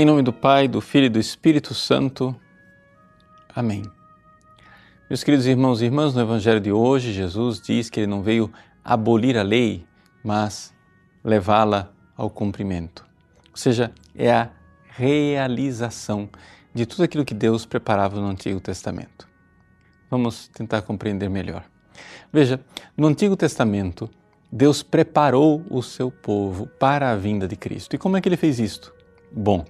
Em nome do Pai, do Filho e do Espírito Santo. Amém. Meus queridos irmãos e irmãs, no Evangelho de hoje, Jesus diz que ele não veio abolir a lei, mas levá-la ao cumprimento. Ou seja, é a realização de tudo aquilo que Deus preparava no Antigo Testamento. Vamos tentar compreender melhor. Veja, no Antigo Testamento, Deus preparou o seu povo para a vinda de Cristo. E como é que ele fez isto? Bom,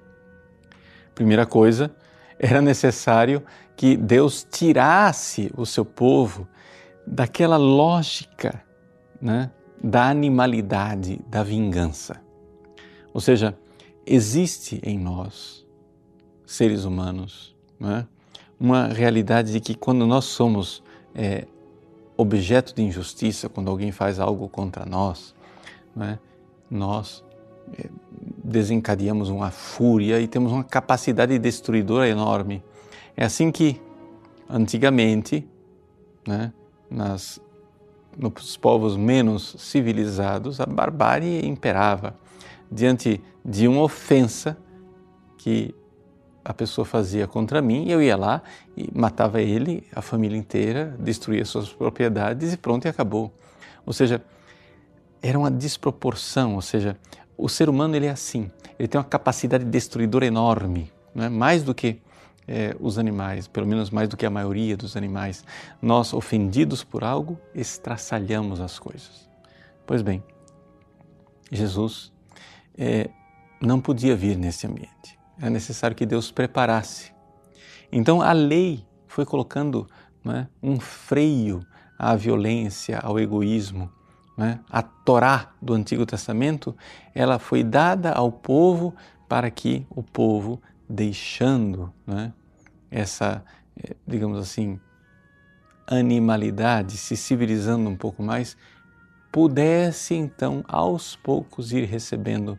Primeira coisa, era necessário que Deus tirasse o seu povo daquela lógica né, da animalidade, da vingança. Ou seja, existe em nós, seres humanos, né, uma realidade de que quando nós somos é, objeto de injustiça, quando alguém faz algo contra nós, né, nós desencadeamos uma fúria e temos uma capacidade destruidora enorme. É assim que, antigamente, né, nas, nos povos menos civilizados, a barbárie imperava. Diante de uma ofensa que a pessoa fazia contra mim, eu ia lá e matava ele, a família inteira, destruía suas propriedades e pronto, e acabou. Ou seja, era uma desproporção, ou seja, o ser humano ele é assim, ele tem uma capacidade destruidora enorme, né? mais do que é, os animais, pelo menos mais do que a maioria dos animais. Nós, ofendidos por algo, estraçalhamos as coisas. Pois bem, Jesus é, não podia vir nesse ambiente. É necessário que Deus preparasse. Então a lei foi colocando né, um freio à violência, ao egoísmo, né? A Torá do Antigo Testamento, ela foi dada ao povo para que o povo, deixando né, essa, eh, digamos assim, animalidade, se civilizando um pouco mais, pudesse então aos poucos ir recebendo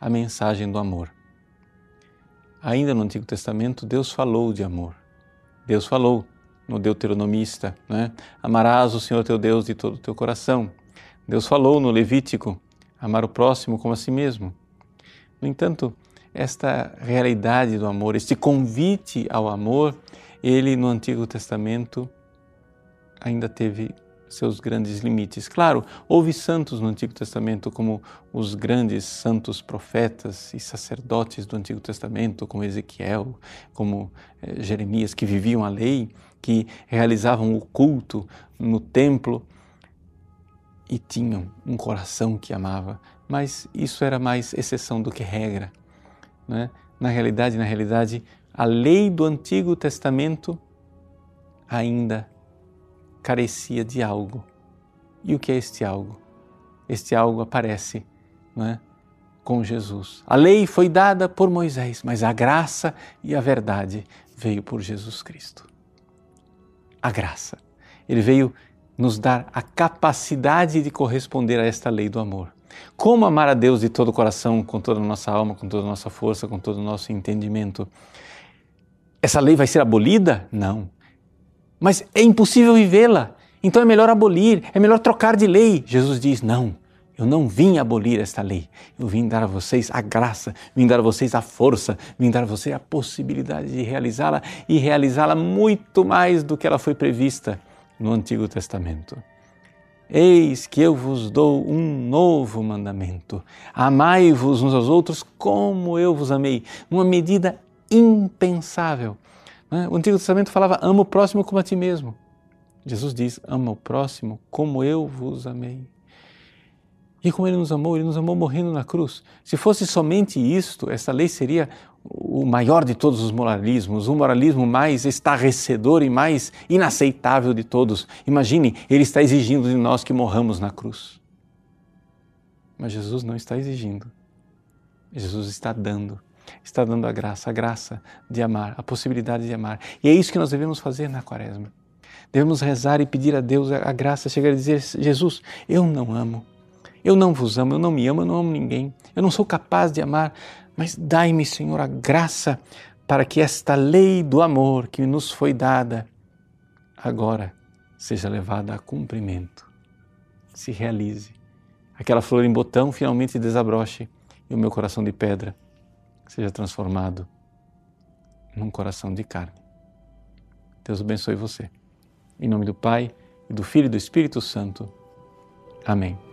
a mensagem do amor. Ainda no Antigo Testamento, Deus falou de amor. Deus falou no Deuteronomista, né? Amarás o Senhor teu Deus de todo o teu coração, Deus falou no Levítico amar o próximo como a si mesmo. No entanto, esta realidade do amor, este convite ao amor, ele no Antigo Testamento ainda teve seus grandes limites. Claro, houve santos no Antigo Testamento, como os grandes santos profetas e sacerdotes do Antigo Testamento, como Ezequiel, como eh, Jeremias, que viviam a lei, que realizavam o culto no templo e tinham um coração que amava, mas isso era mais exceção do que regra. Né? Na realidade, na realidade, a lei do Antigo Testamento ainda carecia de algo. E o que é este algo? Este algo aparece é? com Jesus. A lei foi dada por Moisés, mas a graça e a verdade veio por Jesus Cristo. A graça. Ele veio nos dar a capacidade de corresponder a esta lei do amor. Como amar a Deus de todo o coração, com toda a nossa alma, com toda a nossa força, com todo o nosso entendimento? Essa lei vai ser abolida? Não. Mas é impossível vivê-la. Então é melhor abolir, é melhor trocar de lei. Jesus diz: não, eu não vim abolir esta lei. Eu vim dar a vocês a graça, vim dar a vocês a força, vim dar a vocês a possibilidade de realizá-la e realizá-la muito mais do que ela foi prevista no Antigo Testamento. Eis que eu vos dou um novo mandamento: amai-vos uns aos outros como eu vos amei, numa medida impensável. Né? O Antigo Testamento falava: ama o próximo como a ti mesmo. Jesus diz: ama o próximo como eu vos amei. E como ele nos amou, ele nos amou morrendo na cruz. Se fosse somente isto, essa lei seria o maior de todos os moralismos, o moralismo mais estarrecedor e mais inaceitável de todos. Imagine, ele está exigindo de nós que morramos na cruz. Mas Jesus não está exigindo. Jesus está dando. Está dando a graça, a graça de amar, a possibilidade de amar. E é isso que nós devemos fazer na quaresma. Devemos rezar e pedir a Deus a graça, chegar a dizer: Jesus, eu não amo. Eu não vos amo, eu não me amo, eu não amo ninguém. Eu não sou capaz de amar mas dai-me, Senhor, a graça para que esta lei do amor que nos foi dada agora seja levada a cumprimento, se realize. Aquela flor em botão finalmente desabroche e o meu coração de pedra seja transformado num coração de carne. Deus abençoe você. Em nome do Pai, e do Filho e do Espírito Santo. Amém.